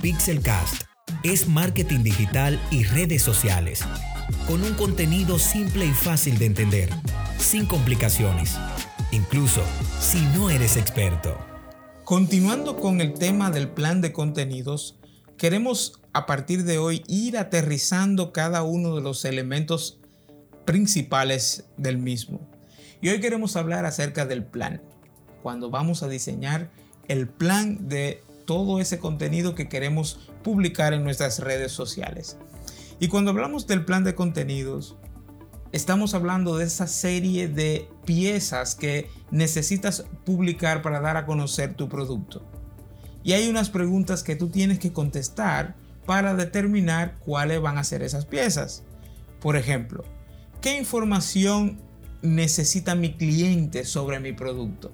Pixelcast es marketing digital y redes sociales, con un contenido simple y fácil de entender, sin complicaciones, incluso si no eres experto. Continuando con el tema del plan de contenidos, queremos a partir de hoy ir aterrizando cada uno de los elementos principales del mismo. Y hoy queremos hablar acerca del plan, cuando vamos a diseñar el plan de todo ese contenido que queremos publicar en nuestras redes sociales. Y cuando hablamos del plan de contenidos, estamos hablando de esa serie de piezas que necesitas publicar para dar a conocer tu producto. Y hay unas preguntas que tú tienes que contestar para determinar cuáles van a ser esas piezas. Por ejemplo, ¿qué información necesita mi cliente sobre mi producto?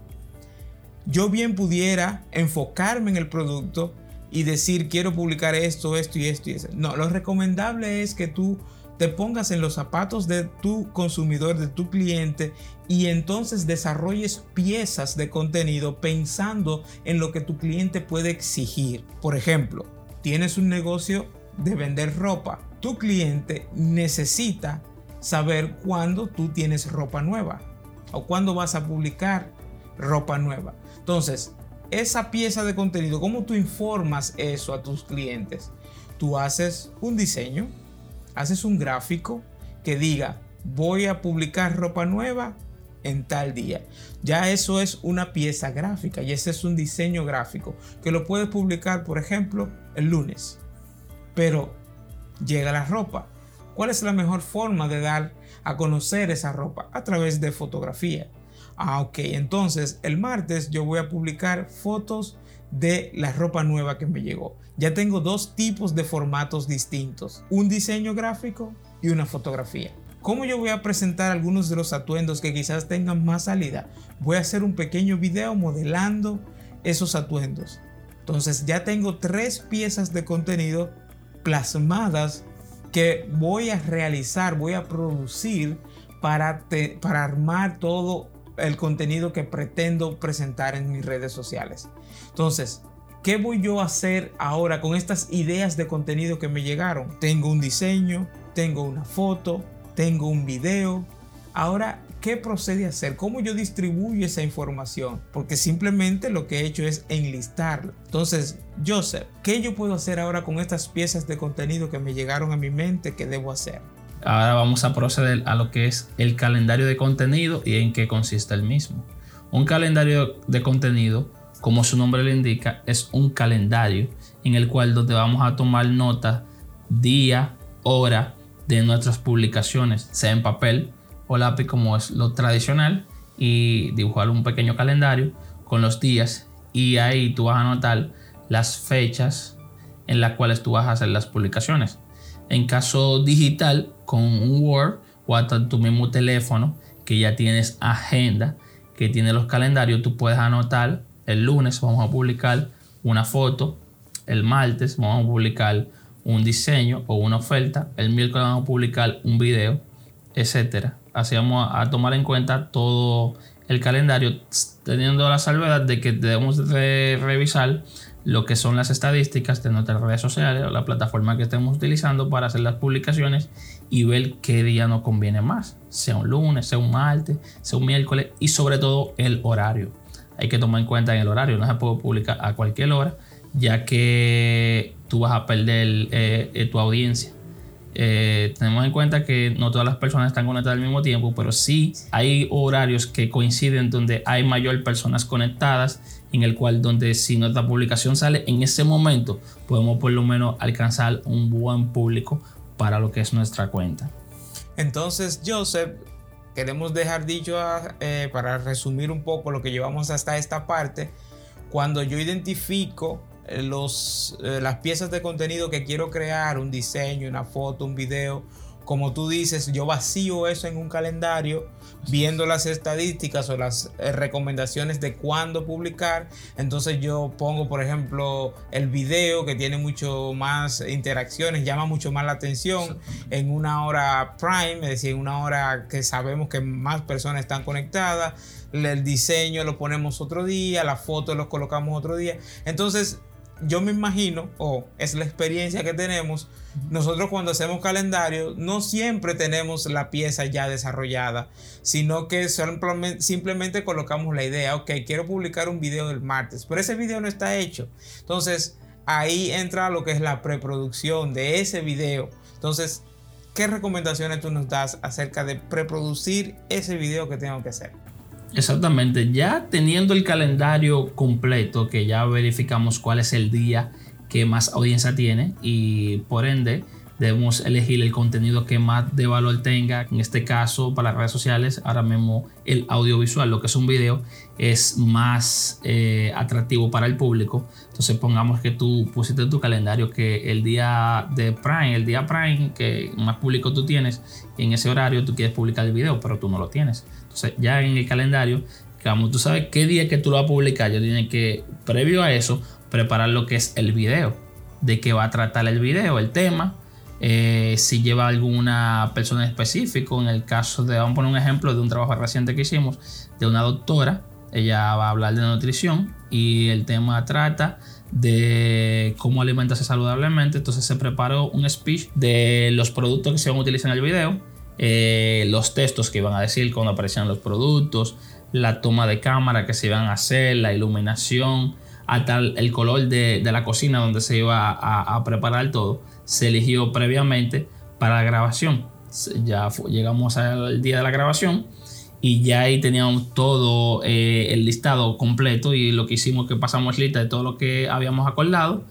Yo bien pudiera enfocarme en el producto y decir quiero publicar esto, esto y esto y eso. No, lo recomendable es que tú te pongas en los zapatos de tu consumidor, de tu cliente y entonces desarrolles piezas de contenido pensando en lo que tu cliente puede exigir. Por ejemplo, tienes un negocio de vender ropa. Tu cliente necesita saber cuándo tú tienes ropa nueva o cuándo vas a publicar ropa nueva. Entonces, esa pieza de contenido, ¿cómo tú informas eso a tus clientes? Tú haces un diseño, haces un gráfico que diga, voy a publicar ropa nueva en tal día. Ya eso es una pieza gráfica y ese es un diseño gráfico que lo puedes publicar, por ejemplo, el lunes. Pero llega la ropa. ¿Cuál es la mejor forma de dar a conocer esa ropa? A través de fotografía. Ah, ok, entonces el martes yo voy a publicar fotos de la ropa nueva que me llegó. Ya tengo dos tipos de formatos distintos, un diseño gráfico y una fotografía. ¿Cómo yo voy a presentar algunos de los atuendos que quizás tengan más salida? Voy a hacer un pequeño video modelando esos atuendos. Entonces ya tengo tres piezas de contenido plasmadas que voy a realizar, voy a producir para, para armar todo el contenido que pretendo presentar en mis redes sociales. Entonces, ¿qué voy yo a hacer ahora con estas ideas de contenido que me llegaron? Tengo un diseño, tengo una foto, tengo un video. Ahora, ¿qué procede a hacer? ¿Cómo yo distribuyo esa información? Porque simplemente lo que he hecho es enlistarla. Entonces, Joseph, ¿qué yo puedo hacer ahora con estas piezas de contenido que me llegaron a mi mente que debo hacer? Ahora vamos a proceder a lo que es el calendario de contenido y en qué consiste el mismo. Un calendario de contenido, como su nombre le indica, es un calendario en el cual donde vamos a tomar nota día, hora de nuestras publicaciones, sea en papel o lápiz como es lo tradicional, y dibujar un pequeño calendario con los días y ahí tú vas a anotar las fechas en las cuales tú vas a hacer las publicaciones. En caso digital, con un Word o hasta tu mismo teléfono, que ya tienes agenda, que tiene los calendarios, tú puedes anotar el lunes vamos a publicar una foto, el martes vamos a publicar un diseño o una oferta, el miércoles vamos a publicar un video, etcétera. Así vamos a, tomar en cuenta todo el calendario, teniendo la salvedad de que debemos de revisar lo que son las estadísticas de nuestras redes sociales o la plataforma que estemos utilizando para hacer las publicaciones y ver qué día nos conviene más, sea un lunes, sea un martes, sea un miércoles y sobre todo el horario. Hay que tomar en cuenta en el horario, no se puede publicar a cualquier hora, ya que tú vas a perder eh, eh, tu audiencia. Eh, tenemos en cuenta que no todas las personas están conectadas al mismo tiempo, pero sí hay horarios que coinciden donde hay mayor personas conectadas en el cual donde si nuestra publicación sale en ese momento, podemos por lo menos alcanzar un buen público para lo que es nuestra cuenta. Entonces, Joseph, queremos dejar dicho eh, para resumir un poco lo que llevamos hasta esta parte. Cuando yo identifico eh, los, eh, las piezas de contenido que quiero crear, un diseño, una foto, un video, como tú dices, yo vacío eso en un calendario, viendo las estadísticas o las eh, recomendaciones de cuándo publicar. Entonces yo pongo, por ejemplo, el video que tiene mucho más interacciones, llama mucho más la atención en una hora prime, es decir, en una hora que sabemos que más personas están conectadas. El diseño lo ponemos otro día, la foto lo colocamos otro día. Entonces yo me imagino, o es la experiencia que tenemos, nosotros cuando hacemos calendario no siempre tenemos la pieza ya desarrollada, sino que simplemente colocamos la idea, ok, quiero publicar un video del martes, pero ese video no está hecho. Entonces ahí entra lo que es la preproducción de ese video. Entonces, ¿qué recomendaciones tú nos das acerca de preproducir ese video que tengo que hacer? Exactamente, ya teniendo el calendario completo, que ya verificamos cuál es el día que más audiencia tiene y por ende debemos elegir el contenido que más de valor tenga. En este caso, para las redes sociales, ahora mismo el audiovisual, lo que es un video, es más eh, atractivo para el público. Entonces, pongamos que tú pusiste en tu calendario que el día de Prime, el día Prime que más público tú tienes, en ese horario tú quieres publicar el video, pero tú no lo tienes. Entonces, ya en el calendario, como tú sabes qué día que tú lo vas a publicar, yo tienes que, previo a eso, preparar lo que es el video, de qué va a tratar el video, el tema eh, si lleva alguna persona en específico. En el caso de, vamos a poner un ejemplo de un trabajo reciente que hicimos de una doctora, ella va a hablar de nutrición y el tema trata de cómo alimentarse saludablemente. Entonces se preparó un speech de los productos que se van a utilizar en el video, eh, los textos que iban a decir cuando aparecían los productos, la toma de cámara que se iban a hacer, la iluminación, hasta el color de, la cocina donde se iba a preparar todo se eligió previamente para la grabación. Ya llegamos al día de la grabación y ya ahí teníamos todo eh, el listado completo y lo que hicimos que pasamos lista de todo lo que habíamos acordado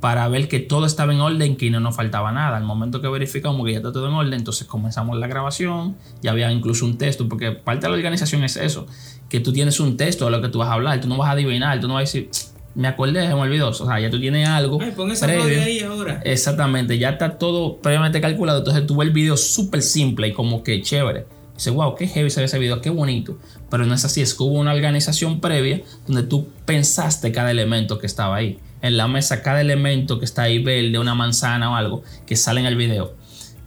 para ver que todo estaba en orden, que no nos faltaba nada. Al momento que verificamos que ya está todo en orden, entonces comenzamos la grabación, ya había incluso un texto, porque parte de la organización es eso, que tú tienes un texto de lo que tú vas a hablar, tú no vas a adivinar, tú no vas a decir, me acordé, se me olvidó. O sea, ya tú tienes algo. Ay, pon esa previo. ahí ahora. Exactamente, ya está todo previamente calculado. Entonces tú ves el video súper simple y como que chévere. Dice, wow, qué heavy se ve ese video, qué bonito. Pero no es así, es que hubo una organización previa donde tú pensaste cada elemento que estaba ahí. En la mesa, cada elemento que está ahí verde, una manzana o algo que sale en el video,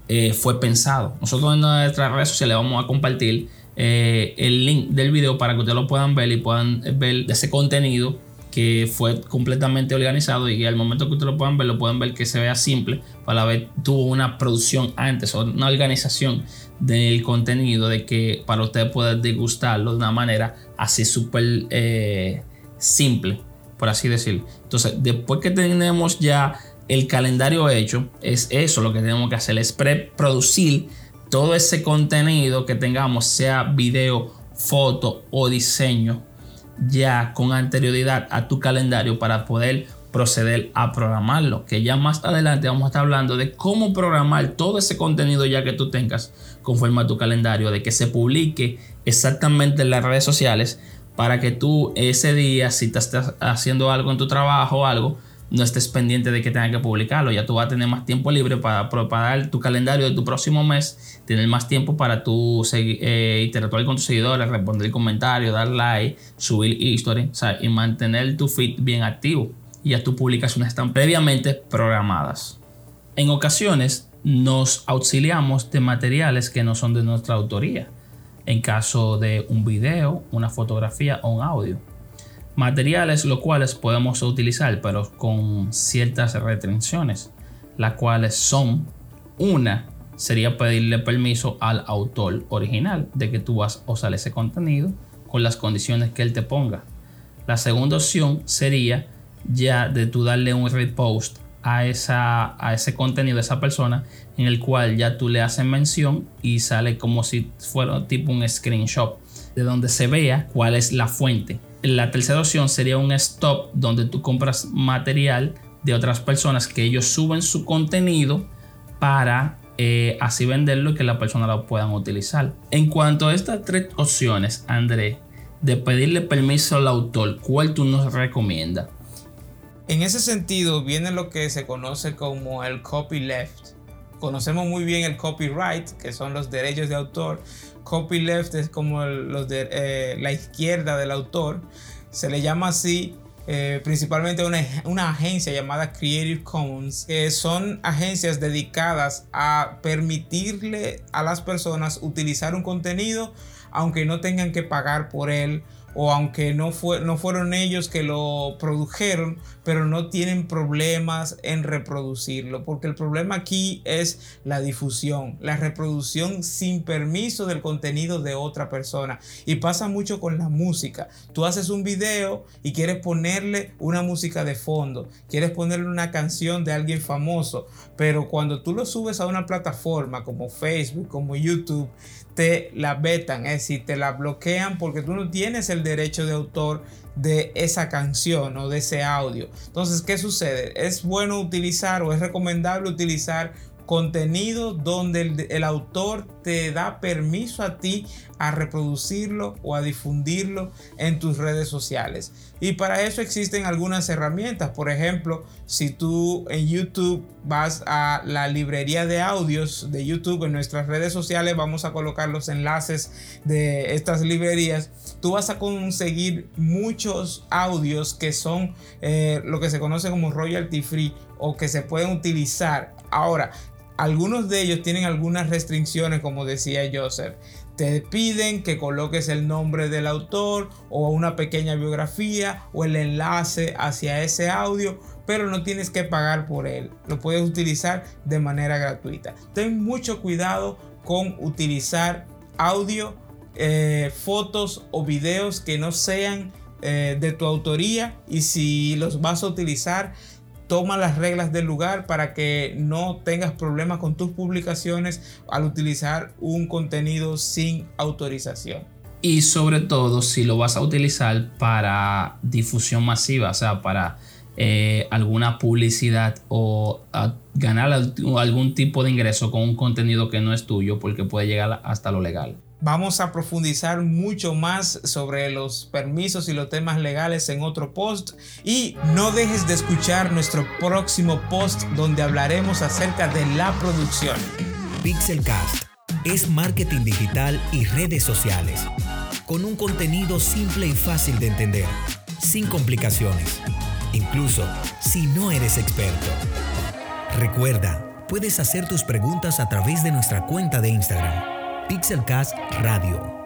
eh, fue pensado. Nosotros en nuestras redes sociales vamos a compartir eh, el link del video para que ustedes lo puedan ver y puedan ver ese contenido que fue completamente organizado y al momento que ustedes lo puedan ver, lo pueden ver que se vea simple, para ver tuvo una producción antes o una organización del contenido de que para ustedes poder degustarlo de una manera así súper eh, simple, por así decirlo. Entonces, después que tenemos ya el calendario hecho, es eso lo que tenemos que hacer, es preproducir todo ese contenido que tengamos, sea video, foto o diseño ya con anterioridad a tu calendario para poder proceder a programarlo. Que ya más adelante vamos a estar hablando de cómo programar todo ese contenido ya que tú tengas conforme a tu calendario, de que se publique exactamente en las redes sociales para que tú ese día, si te estás haciendo algo en tu trabajo o algo, no estés pendiente de que tengas que publicarlo. Ya tú vas a tener más tiempo libre para preparar tu calendario de tu próximo mes, tener más tiempo para tú eh, interactuar con tus seguidores, responder comentarios, dar like, subir historias y mantener tu feed bien activo. Y ya tus publicaciones están previamente programadas. En ocasiones nos auxiliamos de materiales que no son de nuestra autoría. En caso de un video, una fotografía o un audio materiales los cuales podemos utilizar pero con ciertas restricciones las cuales son una sería pedirle permiso al autor original de que tú vas a usar ese contenido con las condiciones que él te ponga. La segunda opción sería ya de tú darle un repost a, esa, a ese contenido de esa persona en el cual ya tú le haces mención y sale como si fuera tipo un screenshot de donde se vea cuál es la fuente la tercera opción sería un stop donde tú compras material de otras personas que ellos suben su contenido para eh, así venderlo y que la persona lo puedan utilizar. En cuanto a estas tres opciones, André, de pedirle permiso al autor, ¿cuál tú nos recomiendas? En ese sentido viene lo que se conoce como el copyleft. Conocemos muy bien el copyright, que son los derechos de autor, copyleft es como los de eh, la izquierda del autor. Se le llama así eh, principalmente una, una, agencia llamada Creative Commons, que son agencias dedicadas a permitirle a las personas utilizar un contenido aunque no tengan que pagar por él o aunque no, fue, no fueron ellos que lo produjeron, pero no tienen problemas en reproducirlo, porque el problema aquí es la difusión, la reproducción sin permiso del contenido de otra persona. Y pasa mucho con la música. Tú haces un video y quieres ponerle una música de fondo, quieres ponerle una canción de alguien famoso, pero cuando tú lo subes a una plataforma como Facebook, como YouTube, te la vetan, es decir, te la bloquean porque tú no tienes el derecho de autor de esa canción o de ese audio. Entonces, ¿qué sucede? Es bueno utilizar o es recomendable utilizar contenido donde el, autor te da permiso a ti a reproducirlo o a difundirlo en tus redes sociales. Y para eso existen algunas herramientas. Por ejemplo, si tú en YouTube vas a la librería de audios de YouTube en nuestras redes sociales, vamos a colocar los enlaces de estas librerías. Tú vas a conseguir muchos audios que son eh, lo que se conoce como royalty free o que se pueden utilizar. Ahora, algunos de ellos tienen algunas restricciones, como decía Joseph. Te piden que coloques el nombre del autor o una pequeña biografía o el enlace hacia ese audio, pero no tienes que pagar por él. Lo puedes utilizar de manera gratuita. Ten mucho cuidado con utilizar audio, eh, fotos o videos que no sean eh, de tu autoría y si los vas a utilizar toma las reglas del lugar para que no tengas problemas con tus publicaciones al utilizar un contenido sin autorización. Y sobre todo si lo vas a utilizar para difusión masiva, o sea, para eh, alguna publicidad o ganar algún tipo de ingreso con un contenido que no es tuyo porque puede llegar hasta lo legal. Vamos a profundizar mucho más sobre los permisos y los temas legales en otro post y no dejes de escuchar nuestro próximo post donde hablaremos acerca de la producción. Pixelcast es marketing digital y redes sociales con un contenido simple y fácil de entender, sin complicaciones, incluso si no eres experto. Recuerda, puedes hacer tus preguntas a través de nuestra cuenta de Instagram Pixelcast Radio.